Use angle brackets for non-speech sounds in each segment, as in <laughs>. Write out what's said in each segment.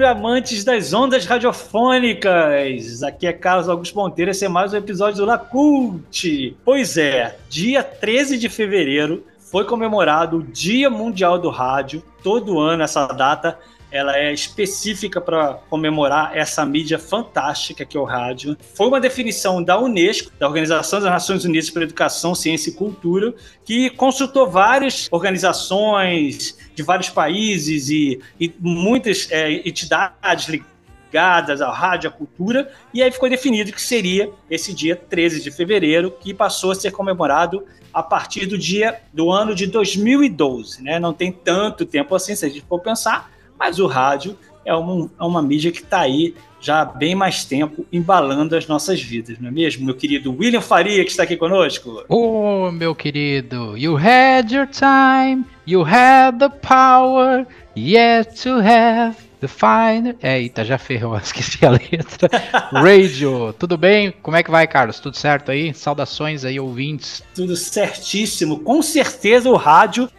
salve, amantes das ondas radiofônicas! Aqui é Carlos Augusto Monteiro, esse é mais um episódio do Lacult. Pois é, dia 13 de fevereiro foi comemorado o Dia Mundial do Rádio. Todo ano essa data ela é específica para comemorar essa mídia fantástica que é o rádio. Foi uma definição da Unesco, da Organização das Nações Unidas para Educação, Ciência e Cultura, que consultou várias organizações de vários países e, e muitas é, entidades ligadas ao rádio, à cultura, e aí ficou definido que seria esse dia 13 de fevereiro, que passou a ser comemorado a partir do dia do ano de 2012, né? Não tem tanto tempo assim, se a gente for pensar, mas o rádio é uma, é uma mídia que está aí já há bem mais tempo embalando as nossas vidas, não é mesmo, meu querido William Faria, que está aqui conosco? Oh, meu querido, you had your time, you had the power, yet to have the fine... É, eita, já ferrou, <laughs> esqueci a letra. Radio, tudo bem? Como é que vai, Carlos? Tudo certo aí? Saudações aí, ouvintes. Tudo certíssimo, com certeza o rádio,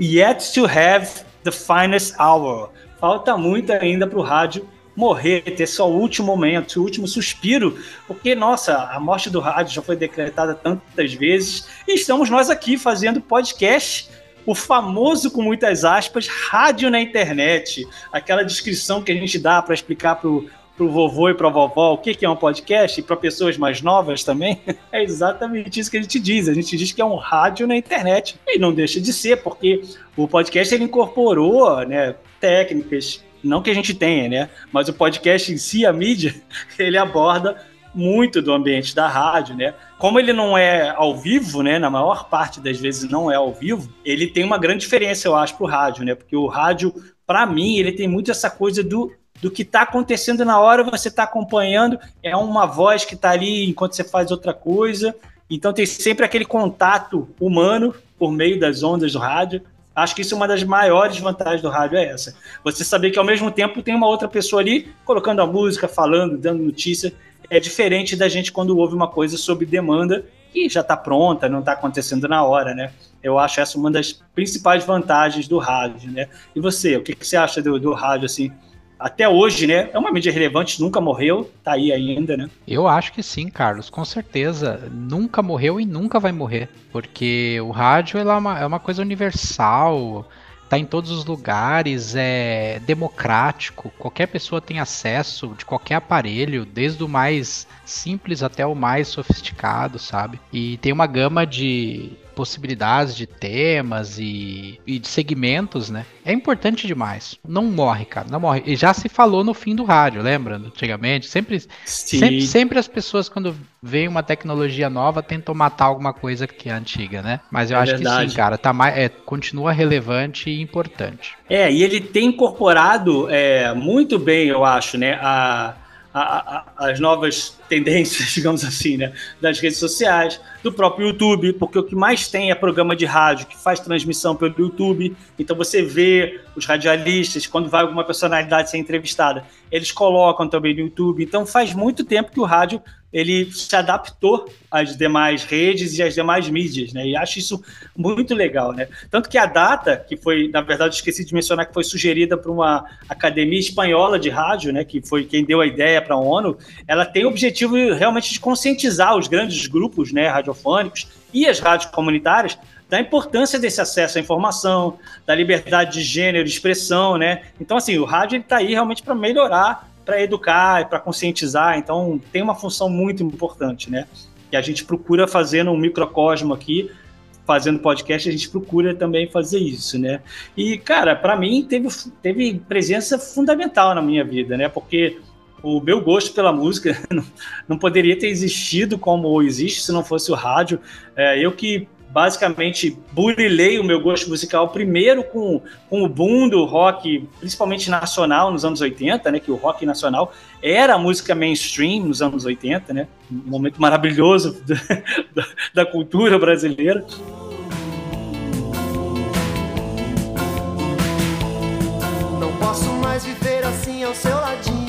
yet to have the finest hour. Falta muito ainda para o rádio morrer, ter só o último momento, o último suspiro, porque, nossa, a morte do rádio já foi decretada tantas vezes, e estamos nós aqui fazendo podcast, o famoso, com muitas aspas, rádio na internet, aquela descrição que a gente dá para explicar para o pro vovô e pra vovó o que, que é um podcast, e para pessoas mais novas também, <laughs> é exatamente isso que a gente diz. A gente diz que é um rádio na internet. E não deixa de ser, porque o podcast ele incorporou né, técnicas, não que a gente tenha, né? Mas o podcast em si, a mídia, <laughs> ele aborda muito do ambiente da rádio, né? Como ele não é ao vivo, né? Na maior parte das vezes não é ao vivo, ele tem uma grande diferença, eu acho, pro rádio, né? Porque o rádio, para mim, ele tem muito essa coisa do do que está acontecendo na hora, você está acompanhando, é uma voz que está ali enquanto você faz outra coisa. Então tem sempre aquele contato humano por meio das ondas do rádio. Acho que isso é uma das maiores vantagens do rádio, é essa. Você saber que ao mesmo tempo tem uma outra pessoa ali colocando a música, falando, dando notícia. É diferente da gente quando ouve uma coisa sob demanda que já está pronta, não está acontecendo na hora, né? Eu acho essa uma das principais vantagens do rádio, né? E você, o que, que você acha do, do rádio, assim, até hoje, né? É uma mídia relevante, nunca morreu, tá aí ainda, né? Eu acho que sim, Carlos, com certeza. Nunca morreu e nunca vai morrer. Porque o rádio é uma, é uma coisa universal, tá em todos os lugares, é democrático, qualquer pessoa tem acesso de qualquer aparelho, desde o mais simples até o mais sofisticado, sabe? E tem uma gama de possibilidades de temas e, e, de segmentos, né? É importante demais. Não morre, cara, não morre. E já se falou no fim do rádio, lembra? Antigamente, sempre, sempre, sempre, as pessoas quando veem uma tecnologia nova tentam matar alguma coisa que é antiga, né? Mas eu é acho verdade. que sim, cara, tá mais, é, continua relevante e importante. É, e ele tem incorporado é, muito bem, eu acho, né? A, a, as novas tendências, <laughs> digamos assim, né, das redes sociais, do próprio YouTube, porque o que mais tem é programa de rádio que faz transmissão pelo YouTube. Então você vê os radialistas, quando vai alguma personalidade ser entrevistada, eles colocam também no YouTube. Então faz muito tempo que o rádio ele se adaptou às demais redes e às demais mídias, né? E acho isso muito legal, né? Tanto que a data, que foi, na verdade, esqueci de mencionar que foi sugerida por uma academia espanhola de rádio, né? Que foi quem deu a ideia para a ONU, ela tem o objetivo realmente de conscientizar os grandes grupos, né, radiofônicos e as rádios comunitárias da importância desse acesso à informação, da liberdade de gênero, e expressão, né? Então, assim, o rádio está aí realmente para melhorar para educar, para conscientizar. Então, tem uma função muito importante, né? E a gente procura fazer no microcosmo aqui, fazendo podcast, a gente procura também fazer isso, né? E, cara, para mim teve, teve presença fundamental na minha vida, né? Porque o meu gosto pela música <laughs> não, poderia ter existido como existe se não fosse o rádio. É, eu que basicamente burilei o meu gosto musical primeiro com, com o boom do rock, principalmente nacional nos anos 80, né, que o rock nacional era a música mainstream nos anos 80, né, um momento maravilhoso <laughs> da, da cultura brasileira. Não posso mais viver assim ao seu ladinho,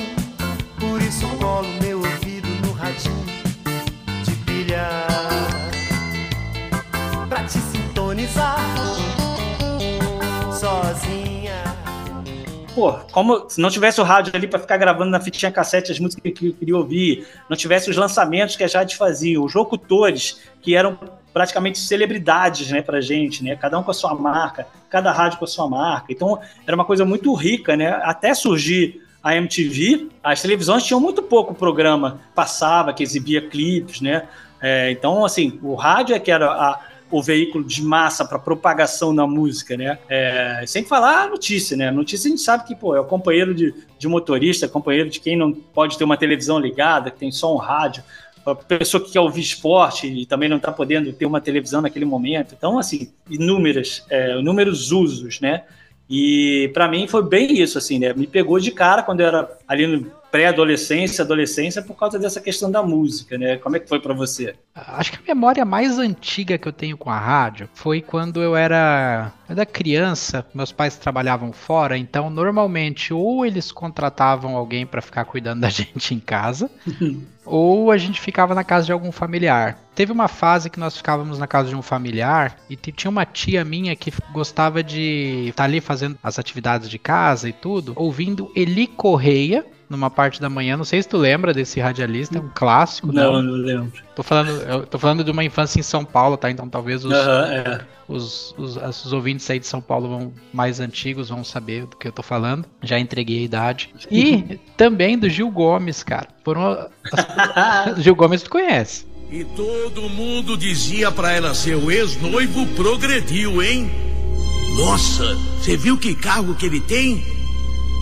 pô, como se não tivesse o rádio ali para ficar gravando na fitinha cassete as músicas que eu queria ouvir, não tivesse os lançamentos que a Jade fazia, os locutores que eram praticamente celebridades, né, pra gente, né? Cada um com a sua marca, cada rádio com a sua marca. Então, era uma coisa muito rica, né? Até surgir a MTV, as televisões tinham muito pouco programa, passava, que exibia clipes, né? É, então, assim, o rádio é que era a, o veículo de massa para propagação da música, né? É, sem falar a notícia, né? A notícia a gente sabe que, pô, é o companheiro de, de motorista, companheiro de quem não pode ter uma televisão ligada, que tem só um rádio a pessoa que quer ouvir esporte e também não está podendo ter uma televisão naquele momento. Então, assim, inúmeras, é, inúmeros usos, né? E para mim foi bem isso, assim, né? Me pegou de cara quando eu era ali no pré-adolescência, adolescência, por causa dessa questão da música, né? Como é que foi para você? Acho que a memória mais antiga que eu tenho com a rádio foi quando eu era, eu era criança, meus pais trabalhavam fora, então normalmente ou eles contratavam alguém para ficar cuidando da <laughs> gente em casa, <laughs> ou a gente ficava na casa de algum familiar. Teve uma fase que nós ficávamos na casa de um familiar e tinha uma tia minha que gostava de estar tá ali fazendo as atividades de casa e tudo, ouvindo Eli Correia, numa parte da manhã. Não sei se tu lembra desse radialista, é um clássico. Não, não, não lembro. Tô falando, eu tô falando de uma infância em São Paulo, tá? Então talvez os, uh -huh, é. os, os, os, ouvintes aí de São Paulo vão mais antigos vão saber do que eu tô falando. Já entreguei a idade. E também do Gil Gomes, cara. Foram as... <laughs> Gil Gomes tu conhece. E todo mundo dizia para ela seu ex-noivo progrediu, hein? Nossa, você viu que carro que ele tem?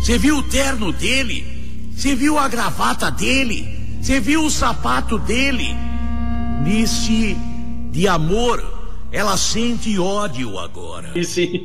Você viu o terno dele? Você viu a gravata dele? Você viu o sapato dele? Nice de amor, ela sente ódio agora.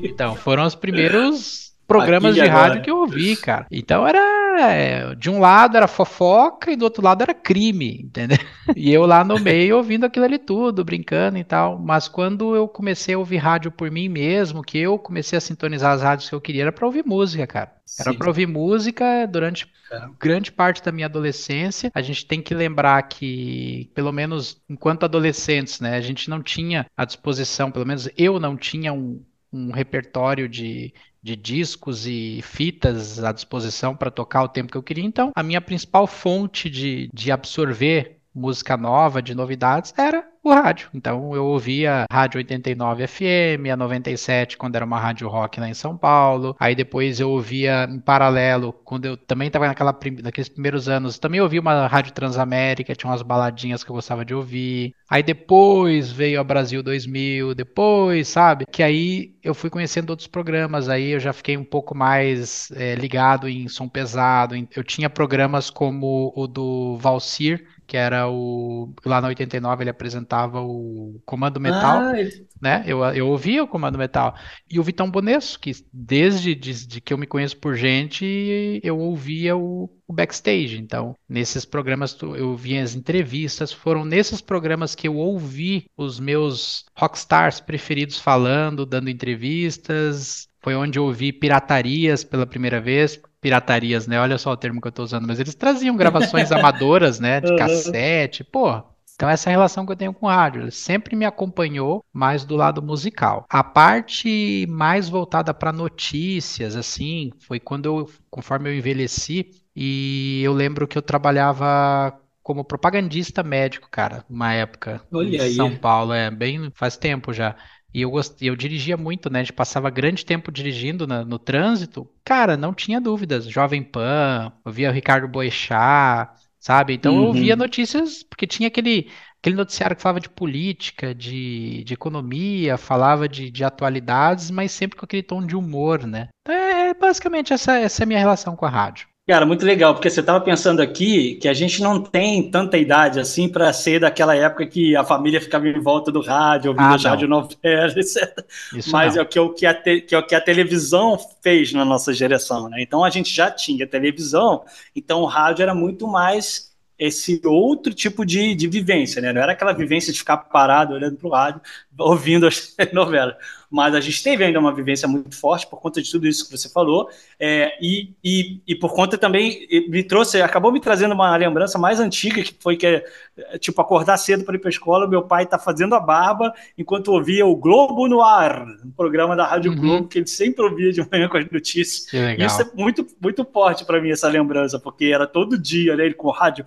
Então, foram os primeiros programas de rádio que eu ouvi, cara. Então era é, de um lado era fofoca e do outro lado era crime, entendeu? E eu lá no meio ouvindo aquilo ali tudo, brincando e tal. Mas quando eu comecei a ouvir rádio por mim mesmo, que eu comecei a sintonizar as rádios que eu queria, era pra ouvir música, cara. Era para ouvir música durante é. grande parte da minha adolescência. A gente tem que lembrar que, pelo menos enquanto adolescentes, né, a gente não tinha à disposição, pelo menos eu não tinha um, um repertório de, de discos e fitas à disposição para tocar o tempo que eu queria. Então, a minha principal fonte de, de absorver música nova, de novidades, era o rádio. Então eu ouvia Rádio 89 FM, a 97 quando era uma rádio rock lá em São Paulo. Aí depois eu ouvia em paralelo, quando eu também estava naquela naqueles primeiros anos, também ouvia uma Rádio Transamérica, tinha umas baladinhas que eu gostava de ouvir. Aí depois veio a Brasil 2000, depois, sabe? Que aí eu fui conhecendo outros programas, aí eu já fiquei um pouco mais é, ligado em som pesado. Eu tinha programas como o do Valsir, que era o. Lá na 89 ele apresentava o Comando Metal. Ah, ele... né? Eu, eu ouvia o Comando Metal. E o Vitão Bonesso, que desde de, de que eu me conheço por gente, eu ouvia o, o backstage. Então, nesses programas eu via as entrevistas. Foram nesses programas que eu ouvi os meus rockstars preferidos falando, dando entrevistas. Foi onde eu ouvi piratarias pela primeira vez piratarias, né? Olha só o termo que eu tô usando, mas eles traziam gravações amadoras, né? De <laughs> cassete, pô. Então essa é a relação que eu tenho com o rádio, ele sempre me acompanhou mais do lado musical. A parte mais voltada para notícias, assim, foi quando eu, conforme eu envelheci, e eu lembro que eu trabalhava como propagandista médico, cara, uma época Olha em aí. São Paulo, é bem faz tempo já. E eu, gost... eu dirigia muito, né? A gente passava grande tempo dirigindo na, no trânsito. Cara, não tinha dúvidas. Jovem Pan, eu via o Ricardo Boechat, sabe? Então uhum. eu via notícias, porque tinha aquele, aquele noticiário que falava de política, de, de economia, falava de, de atualidades, mas sempre com aquele tom de humor, né? Então, é basicamente essa, essa é a minha relação com a rádio. Cara, muito legal, porque você estava pensando aqui que a gente não tem tanta idade assim para ser daquela época que a família ficava em volta do rádio, ouvindo ah, as radionovelas, <laughs> etc. Isso Mas é o que, o que, a te, que é o que a televisão fez na nossa geração, né? Então a gente já tinha televisão, então o rádio era muito mais esse outro tipo de, de vivência, né? Não era aquela vivência de ficar parado olhando para o rádio, ouvindo as <laughs> novelas. Mas a gente teve ainda uma vivência muito forte por conta de tudo isso que você falou, é, e, e, e, por conta também me trouxe, acabou me trazendo uma lembrança mais antiga, que foi que, é, tipo, acordar cedo para ir para a escola, meu pai tá fazendo a barba enquanto ouvia o Globo no ar, um programa da Rádio uhum. Globo, que ele sempre ouvia de manhã com as notícias. Isso é muito, muito forte para mim, essa lembrança, porque era todo dia, né, ele com o rádio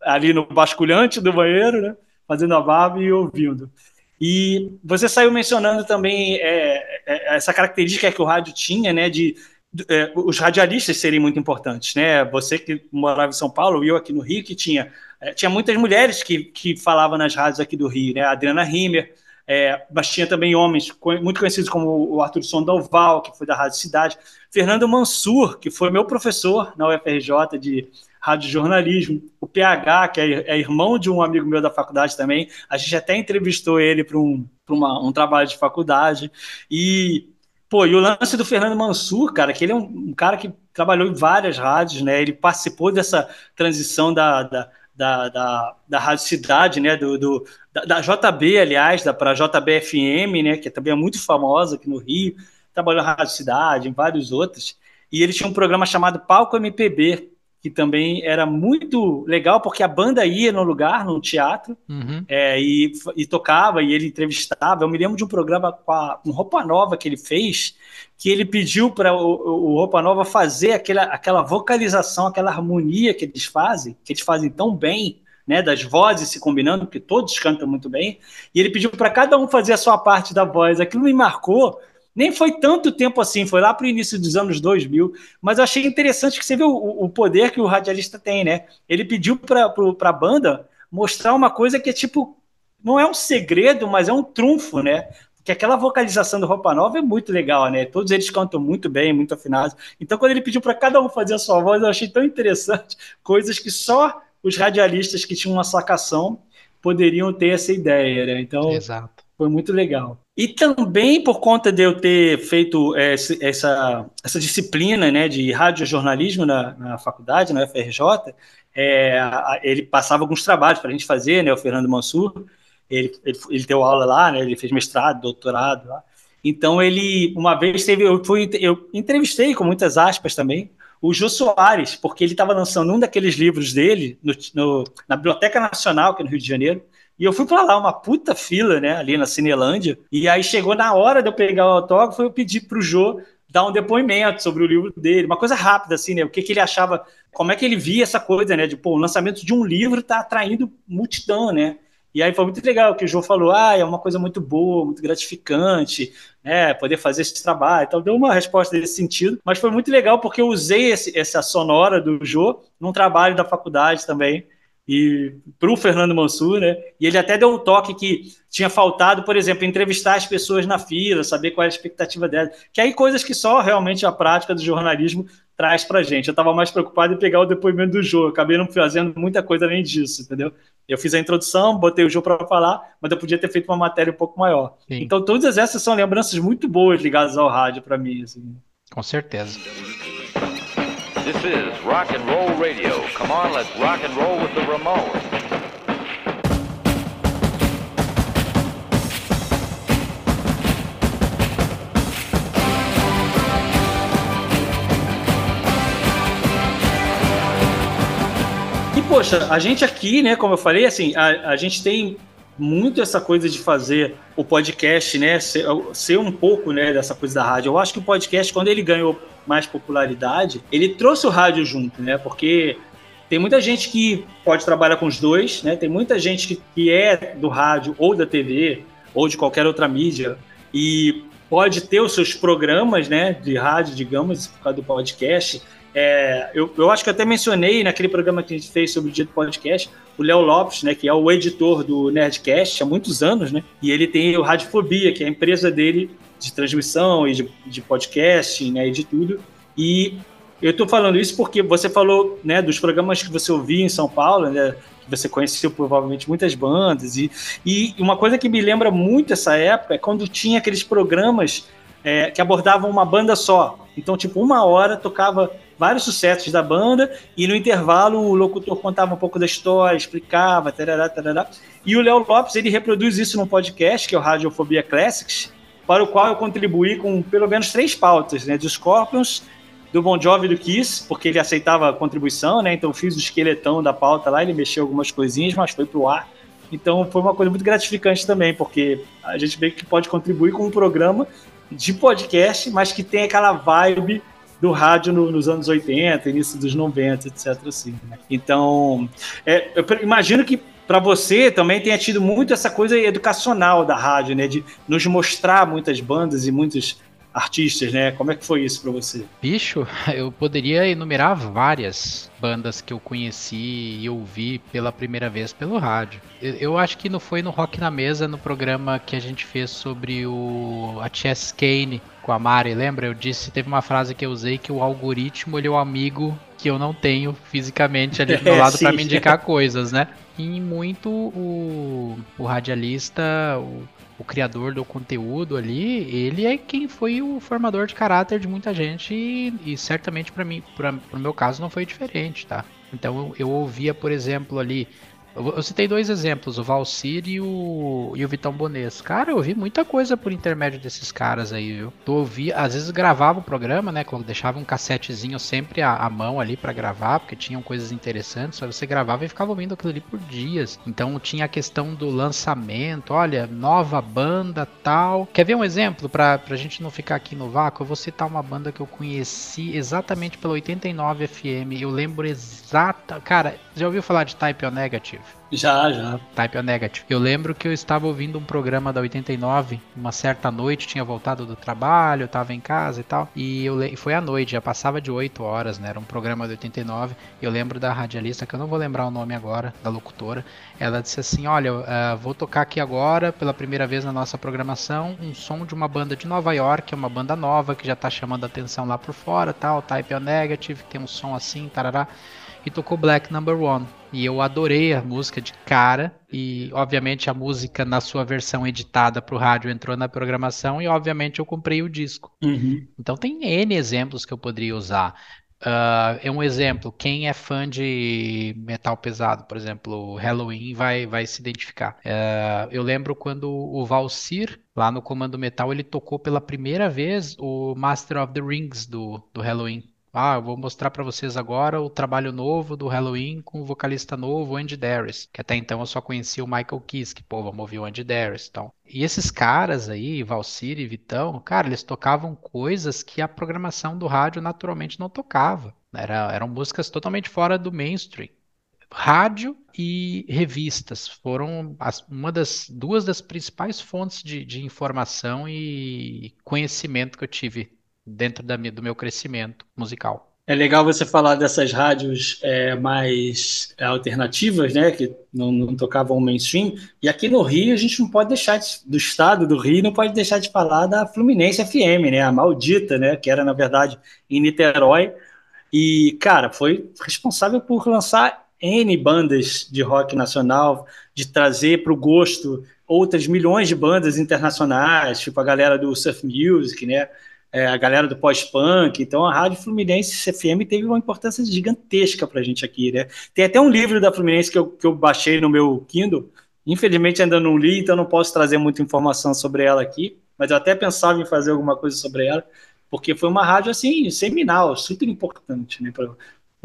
ali no basculhante do banheiro, né, fazendo a barba e ouvindo. E você saiu mencionando também é, é, essa característica que o rádio tinha, né, de é, os radialistas serem muito importantes, né? Você que morava em São Paulo eu aqui no Rio, que tinha, é, tinha muitas mulheres que, que falavam nas rádios aqui do Rio, né? A Adriana Rimmer, é, mas tinha também homens muito conhecidos como o Arthur Sondoval, que foi da Rádio Cidade, Fernando Mansur, que foi meu professor na UFRJ de rádio jornalismo, o PH, que é, é, irmão de um amigo meu da faculdade também, a gente até entrevistou ele para um, um trabalho de faculdade, e, pô, e o lance do Fernando Mansur, cara, que ele é um, um cara que trabalhou em várias rádios, né, ele participou dessa transição da, da da, da, da Rádio Cidade, né, do, do da, da, JB, aliás, da, para JBFM, né, que também é muito famosa aqui no Rio, trabalhou na Rádio Cidade, em vários outros, e ele tinha um programa chamado Palco MPB, que também era muito legal, porque a banda ia no lugar, no teatro, uhum. é, e, e, tocava, e ele entrevistava. Eu me lembro de um programa com, a, com Roupa Nova que ele fez, que ele pediu para o, o, Roupa Nova fazer aquela, aquela vocalização, aquela harmonia que eles fazem, que eles fazem tão bem, né, das vozes se combinando, porque todos cantam muito bem, e ele pediu para cada um fazer a sua parte da voz. Aquilo me marcou, nem foi tanto tempo assim, foi lá para o início dos anos 2000, mas eu achei interessante que você viu o, o poder que o radialista tem, né? Ele pediu para a banda mostrar uma coisa que é tipo, não é um segredo, mas é um trunfo, né? Porque aquela vocalização do Roupa Nova é muito legal, né? Todos eles cantam muito bem, muito afinados. Então, quando ele pediu para cada um fazer a sua voz, eu achei tão interessante, <laughs> coisas que só os radialistas que tinham uma sacação poderiam ter essa ideia, né? Então, Exato. Foi muito legal. E também por conta de eu ter feito essa, essa disciplina né, de radiojornalismo na, na faculdade, na UFRJ, é, ele passava alguns trabalhos para a gente fazer, né, o Fernando Mansur, ele, ele, ele, deu aula lá, né, ele fez mestrado, doutorado lá. Então ele, uma vez teve, eu, fui, eu entrevistei com muitas aspas também, o Jô Soares, porque ele estava lançando um daqueles livros dele no, no, na Biblioteca Nacional, aqui no Rio de Janeiro, e eu fui para lá, uma puta fila, né, ali na Cinelândia. E aí chegou na hora de eu pegar o autógrafo, eu pedi pro Jô dar um depoimento sobre o livro dele, uma coisa rápida, assim, né? O que, que ele achava, como é que ele via essa coisa, né? De, pô, o lançamento de um livro tá atraindo multidão, né? E aí foi muito legal que o João falou, ah, é uma coisa muito boa, muito gratificante, né, poder fazer esse trabalho. Então deu uma resposta nesse sentido, mas foi muito legal porque eu usei esse, essa sonora do Jô num trabalho da faculdade também e para o Fernando Mansur, né? E ele até deu um toque que tinha faltado, por exemplo, entrevistar as pessoas na fila, saber qual era a expectativa delas, que aí coisas que só realmente a prática do jornalismo traz para gente. Eu estava mais preocupado em pegar o depoimento do Jô, acabei não fazendo muita coisa além disso, entendeu? Eu fiz a introdução, botei o Jô para falar, mas eu podia ter feito uma matéria um pouco maior. Sim. Então todas essas são lembranças muito boas ligadas ao rádio para mim. Assim. Com certeza. This is Rock and Roll Radio. Come on, let's rock and roll with the Ramones. E poxa, a gente aqui, né, como eu falei, assim, a, a gente tem muito essa coisa de fazer o podcast, né, ser, ser, um pouco, né, dessa coisa da rádio. Eu acho que o podcast, quando ele ganhou mais popularidade, ele trouxe o rádio junto, né, porque tem muita gente que pode trabalhar com os dois, né, tem muita gente que, que é do rádio ou da TV ou de qualquer outra mídia e pode ter os seus programas, né, de rádio, digamos, por causa do podcast, é, eu, eu, acho que até mencionei naquele programa que a gente fez sobre o dia do podcast, o Léo Lopes, né, que é o editor do Nerdcast há muitos anos, né? E ele tem o Radiofobia, que é a empresa dele de transmissão e de, de podcast, né, e de tudo. E eu estou falando isso porque você falou, né, dos programas que você ouvia em São Paulo, né, que você conheceu provavelmente muitas bandas e, e uma coisa que me lembra muito essa época é quando tinha aqueles programas é, que abordavam uma banda só. Então, tipo, uma hora tocava vários sucessos da banda, e no intervalo o locutor contava um pouco da história, explicava, tarará, tarará. E o Léo Lopes, ele reproduz isso num podcast, que é o Radiofobia Classics, para o qual eu contribuí com pelo menos três pautas, né? Dos Scorpions, do Bon Jovi do Kiss, porque ele aceitava a contribuição, né? Então fiz o esqueletão da pauta lá, ele mexeu algumas coisinhas, mas foi pro ar. Então foi uma coisa muito gratificante também, porque a gente vê que pode contribuir com um programa de podcast, mas que tem aquela vibe do rádio no, nos anos 80, início dos 90, etc. Assim, né? Então, é, eu imagino que para você também tenha tido muito essa coisa educacional da rádio, né? De nos mostrar muitas bandas e muitos artistas, né? Como é que foi isso para você? Bicho, <laughs> eu poderia enumerar várias bandas que eu conheci e ouvi pela primeira vez pelo rádio. Eu, eu, acho que não foi no Rock na Mesa, no programa que a gente fez sobre o a Chess Kane com a Mari, lembra? Eu disse, teve uma frase que eu usei que o algoritmo ele é o amigo que eu não tenho fisicamente ali do meu <laughs> lado para me indicar coisas, né? E muito o, o radialista, o o criador do conteúdo ali, ele é quem foi o formador de caráter de muita gente e, e certamente para mim, para o meu caso, não foi diferente, tá? Então eu, eu ouvia, por exemplo, ali eu, citei dois exemplos, o Valcir e o, e o Vitão Bones. Cara, eu ouvi muita coisa por intermédio desses caras aí, viu? Tu ouvia, às vezes gravava o programa, né? Deixava um cassetezinho sempre à, à mão ali para gravar, porque tinham coisas interessantes. Só você gravava e ficava ouvindo aquilo ali por dias. Então tinha a questão do lançamento, olha, nova banda tal. Quer ver um exemplo pra, pra gente não ficar aqui no vácuo? Eu vou citar uma banda que eu conheci exatamente pela 89 FM. Eu lembro exata. Cara, já ouviu falar de Type O Negative? Já, já. Type O Negative. Eu lembro que eu estava ouvindo um programa da 89, uma certa noite, tinha voltado do trabalho, estava em casa e tal. E eu le... foi à noite, já passava de 8 horas, né? Era um programa da 89. Eu lembro da radialista, que eu não vou lembrar o nome agora, da locutora. Ela disse assim: Olha, uh, vou tocar aqui agora, pela primeira vez na nossa programação, um som de uma banda de Nova York, é uma banda nova que já está chamando atenção lá por fora, tal. Type O Negative, tem um som assim, tarará e tocou Black Number One. E eu adorei a música de cara. E, obviamente, a música na sua versão editada para o rádio entrou na programação. E, obviamente, eu comprei o disco. Uhum. Então, tem N exemplos que eu poderia usar. Uh, é um exemplo. Quem é fã de metal pesado, por exemplo, Halloween, vai, vai se identificar. Uh, eu lembro quando o Valsir, lá no Comando Metal, ele tocou pela primeira vez o Master of the Rings do, do Halloween. Ah, eu vou mostrar para vocês agora o trabalho novo do Halloween com o vocalista novo, Andy Darius. Que até então eu só conhecia o Michael Kiske, pô, vamos ouvir o Andy Darius então. E esses caras aí, Valsir e Vitão, cara, eles tocavam coisas que a programação do rádio naturalmente não tocava. Era, eram músicas totalmente fora do mainstream. Rádio e revistas foram as, uma das duas das principais fontes de, de informação e conhecimento que eu tive dentro da, do meu crescimento musical. É legal você falar dessas rádios é, mais alternativas, né, que não, não, tocavam mainstream. E aqui no Rio a gente não pode deixar de, do estado do Rio não pode deixar de falar da Fluminense FM, né, a maldita, né, que era na verdade em Niterói. E cara, foi responsável por lançar N bandas de rock nacional, de trazer para o gosto outras milhões de bandas internacionais, tipo a galera do surf music, né? É, a galera do pós-punk. Então a Rádio Fluminense FM teve uma importância gigantesca para a gente aqui, né? Tem até um livro da Fluminense que eu, que eu baixei no meu Kindle. Infelizmente ainda não li, então não posso trazer muita informação sobre ela aqui. Mas eu até pensava em fazer alguma coisa sobre ela, porque foi uma rádio assim seminal, super importante, né,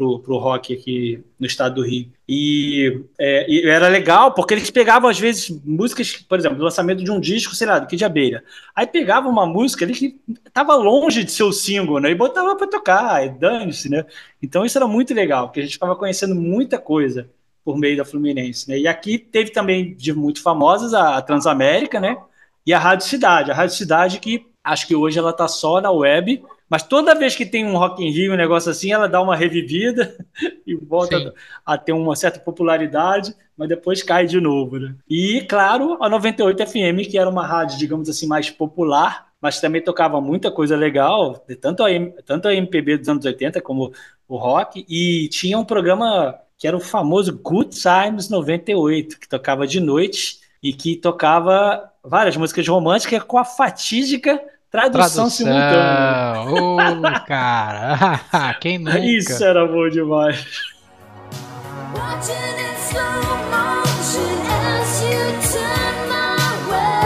pro, pro rock aqui no estado do Rio. E, é, e, era legal porque eles pegavam, às vezes, músicas, por exemplo, do lançamento de um disco, sei lá, do Kid Abelha. Aí pegava uma música ali que estava longe de ser o single, né? E botava para tocar, e dane-se, né? Então isso era muito legal, porque a gente estava conhecendo muita coisa por meio da Fluminense, né? E aqui teve também de muito famosas a Transamérica, né? E a Rádio Cidade. A Rádio Cidade que acho que hoje ela está só na web, mas toda vez que tem um Rock in Rio, um negócio assim, ela dá uma revivida <laughs> e volta Sim. a ter uma certa popularidade, mas depois cai de novo, né? E, claro, a 98 FM, que era uma rádio, digamos assim, mais popular, mas também tocava muita coisa legal, tanto a, tanto a MPB dos anos 80 como o rock, e tinha um programa que era o famoso Good Times 98, que tocava de noite e que tocava várias músicas românticas com a fatídica Tradução, simultânea. Ô, cara, <laughs> quem <laughs> nunca? Isso era bom demais.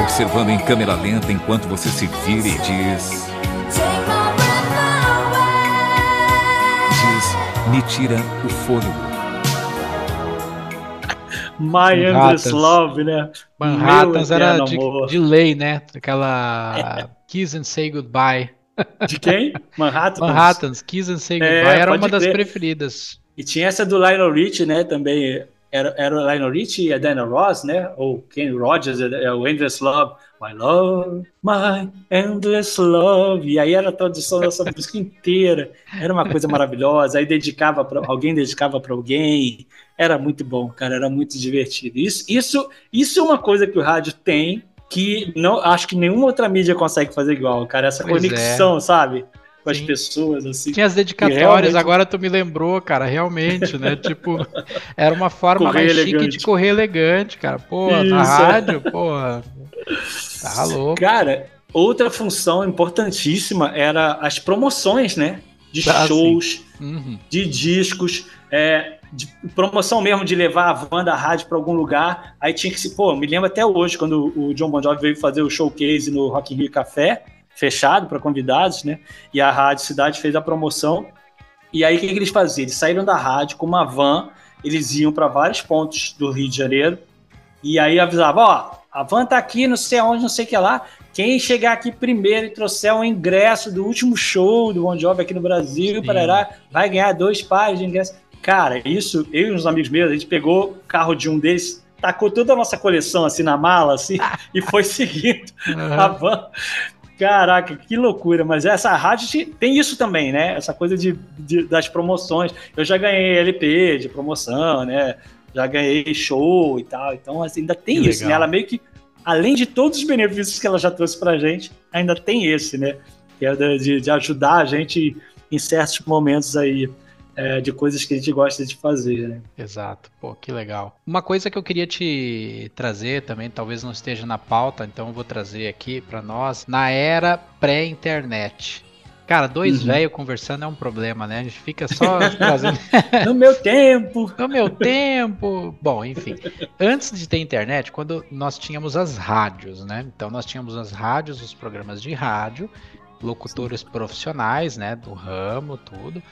Observando em câmera lenta enquanto você se vira e diz. Diz, me tira o fôlego. My Endless Love, né? Manhattans era de, de, lei, né? Aquela <laughs> Kiss and Say Goodbye. De quem? <laughs> Manhattan. Manhattans, Kiss and Say Goodbye é, era uma das preferidas. E tinha essa do Lionel Rich, né? Também era, era o Lionel Rich e a Diana Ross, né? Ou Kenny Rogers, é, é o Endless Love. My love, my endless love. E aí era a tradução dessa <laughs> música inteira. Era uma coisa maravilhosa. Aí dedicava para alguém dedicava para alguém. Era muito bom, cara. Era muito divertido. Isso, isso, isso é uma coisa que o rádio tem que não acho que nenhuma outra mídia consegue fazer igual, cara. Essa pois é. conexão, é. sabe? com Sim. as pessoas, assim. Tinha as dedicatórias, realmente... agora tu me lembrou, cara, realmente, né? <laughs> tipo, era uma forma correr mais elegante. chique de correr elegante, cara. Pô, na rádio, pô. Tá <laughs> louco. Cara, outra função importantíssima era as promoções, né? De ah, shows, uhum. de discos, é, de promoção mesmo de levar a van da rádio para algum lugar. Aí tinha que se. Pô, me lembro até hoje, quando o John Bon Jovi veio fazer o showcase no Rock in Rio Café fechado para convidados, né? E a Rádio Cidade fez a promoção. E aí o que, que eles faziam? Eles saíram da rádio com uma van, eles iam para vários pontos do Rio de Janeiro e aí avisava, ó, a van tá aqui, não sei aonde, não sei o que lá. Quem chegar aqui primeiro e trouxer um ingresso do último show do Bon Jovi aqui no Brasil, parará, vai ganhar dois pares de ingressos. Cara, isso, eu e uns amigos meus, a gente pegou o carro de um deles, tacou toda a nossa coleção assim na mala, assim, <laughs> e foi seguindo uhum. a van. Caraca, que loucura, mas essa rádio tem isso também, né? Essa coisa de, de, das promoções. Eu já ganhei LP de promoção, né? Já ganhei show e tal. Então, assim, ainda tem que isso, né? Ela meio que, além de todos os benefícios que ela já trouxe pra gente, ainda tem esse, né? Que é de, de ajudar a gente em certos momentos aí é, de coisas que a gente gosta de fazer, né? Exato, pô, que legal. Uma coisa que eu queria te trazer também, talvez não esteja na pauta, então eu vou trazer aqui para nós, na era pré-internet. Cara, dois uhum. velhos conversando é um problema, né? A gente fica só <laughs> trazendo. no meu tempo! no meu tempo! Bom, enfim. Antes de ter internet, quando nós tínhamos as rádios, né? Então nós tínhamos as rádios, os programas de rádio, locutores Sim. profissionais, né? Do ramo, tudo.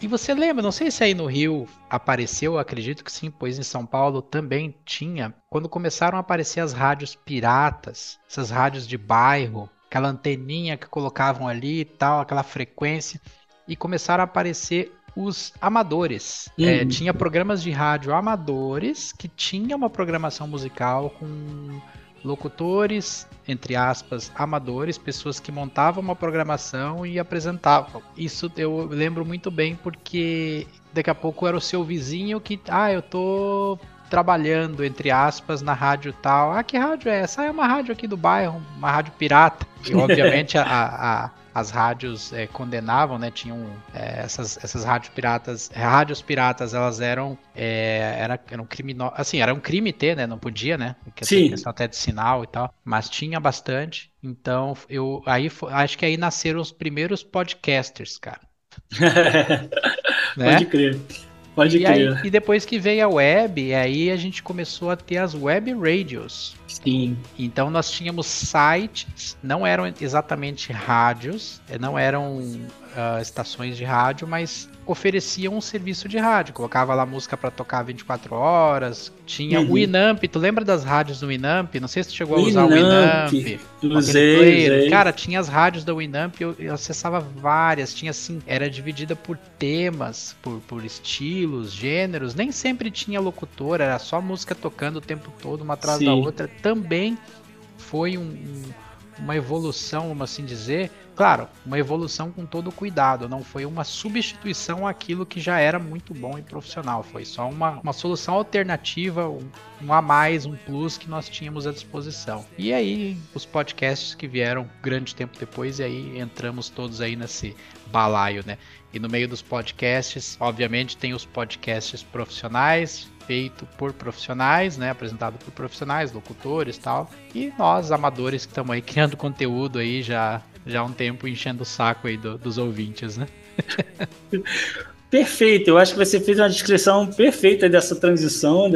E você lembra, não sei se aí no Rio apareceu, acredito que sim, pois em São Paulo também tinha, quando começaram a aparecer as rádios piratas, essas rádios de bairro, aquela anteninha que colocavam ali e tal, aquela frequência, e começaram a aparecer os amadores. É, uhum. É, tinha programas de rádio amadores que tinha uma programação musical com locutores, entre aspas, amadores, pessoas que montavam uma programação e apresentavam. Isso eu lembro muito bem porque daqui a pouco era o seu vizinho que, ah, eu tô trabalhando, entre aspas, na rádio tal. Ah, que rádio é essa? Ah, é uma rádio aqui do bairro, uma rádio pirata. E obviamente a, a, as rádios é, condenavam, né? Tinham é, essas, essas rádios piratas, rádios piratas, elas eram é, era, eram crimino... assim, era um crime ter, né? Não podia, né? Porque Sim. questão até de sinal e tal, mas tinha bastante. Então, eu aí acho que aí nasceram os primeiros podcasters, cara. <laughs> né? Pode crer. Pode e, crer. Aí, e depois que veio a web, aí a gente começou a ter as web radios. Sim. Então nós tínhamos sites, não eram exatamente rádios, eh, não eram uh, estações de rádio, mas ofereciam um serviço de rádio. Colocava lá música para tocar 24 horas. Tinha uhum. o Inamp. Tu lembra das rádios do Inamp? Não sei se tu chegou a usar o Inamp. Usei. Cara, tinha as rádios da Winamp, eu, eu acessava várias. Tinha assim, era dividida por temas, por, por estilos, gêneros. Nem sempre tinha locutor, era só música tocando o tempo todo, uma atrás Sim. da outra. Também foi um, um, uma evolução, vamos assim dizer, Claro, uma evolução com todo cuidado, não foi uma substituição àquilo que já era muito bom e profissional, foi só uma, uma solução alternativa, um, um a mais, um plus que nós tínhamos à disposição. E aí, os podcasts que vieram grande tempo depois, e aí entramos todos aí nesse balaio, né? E no meio dos podcasts, obviamente, tem os podcasts profissionais, feito por profissionais, né, apresentado por profissionais, locutores, tal, e nós amadores que estamos aí criando conteúdo aí já já há um tempo enchendo o saco aí do, dos ouvintes, né? <laughs> Perfeito, eu acho que você fez uma descrição perfeita dessa transição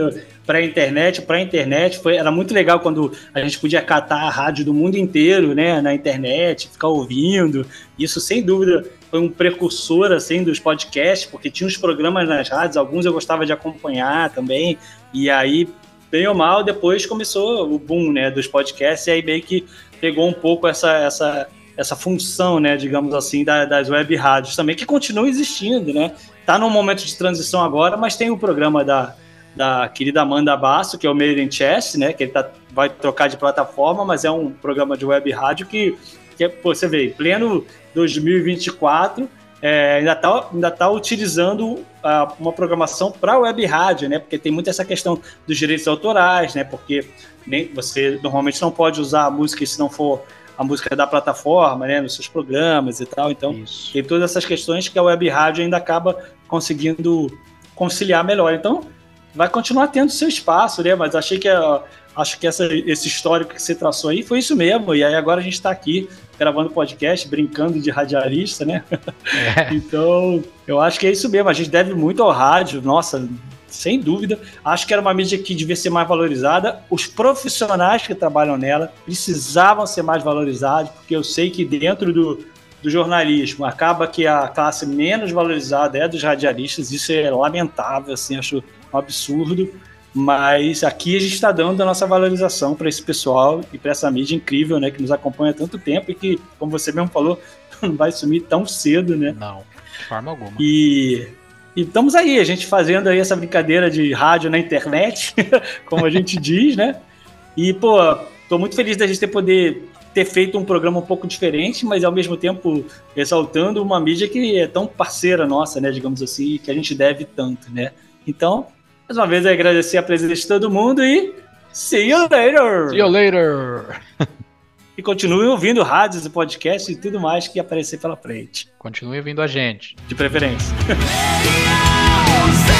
para a internet, para a internet. Foi, era muito legal quando a gente podia catar a rádio do mundo inteiro, né, na internet, ficar ouvindo. Isso, sem dúvida, foi um precursor assim dos podcasts, porque tinha os programas nas rádios, alguns eu gostava de acompanhar também. E aí, bem ou mal, depois começou o boom, né, dos podcasts e aí meio que pegou um pouco essa essa essa função, né, digamos assim, da, das web rádios também, que continua existindo, né? Tá num momento de transição agora, mas tem o programa da, da querida Amanda Basso, que é o Made in Chess, né, que ele tá, vai trocar de plataforma, mas é um programa de web rádio que, que pô, você vê, pleno 2024, é, ainda está ainda tá utilizando uh, uma programação para web rádio, né? Porque tem muito essa questão dos direitos autorais, né? Porque nem, você normalmente não pode usar a música se não for a música da plataforma, né, nos seus programas e tal. Então, Isso. tem todas essas questões que a web rádio ainda acaba conseguindo conciliar melhor. Então, vai continuar tendo seu espaço, né? Mas achei que a, acho que essa, esse histórico que você traçou aí foi isso mesmo. E aí agora a gente está aqui gravando podcast, brincando de radialista, né? É. <laughs> então, eu acho que é isso mesmo. A gente deve muito ao rádio. Nossa, sem dúvida. Acho que era uma mídia que devia ser mais valorizada. Os profissionais que trabalham nela precisavam ser mais valorizados, porque eu sei que dentro do, do jornalismo acaba que a classe menos valorizada é dos radialistas. Isso é lamentável, assim, acho um absurdo. Mas aqui a gente está dando a nossa valorização para esse pessoal e para essa mídia incrível, né, que nos acompanha há tanto tempo e que, como você mesmo falou, <laughs> não vai sumir tão cedo, né? Não, de forma alguma. E e estamos aí, a gente fazendo aí essa brincadeira de rádio na internet, <laughs> como a gente <laughs> diz, né? E, pô, tô muito feliz da gente ter poder ter feito um programa um pouco diferente, mas ao mesmo tempo exaltando uma mídia que é tão parceira nossa, né, digamos assim, que a gente deve tanto, né? Então, mais uma vez agradecer a presença de todo mundo e see you later! See you later! E continue ouvindo rádios e podcasts e tudo mais que aparecer pela frente. Continue ouvindo a gente. De preferência. <laughs>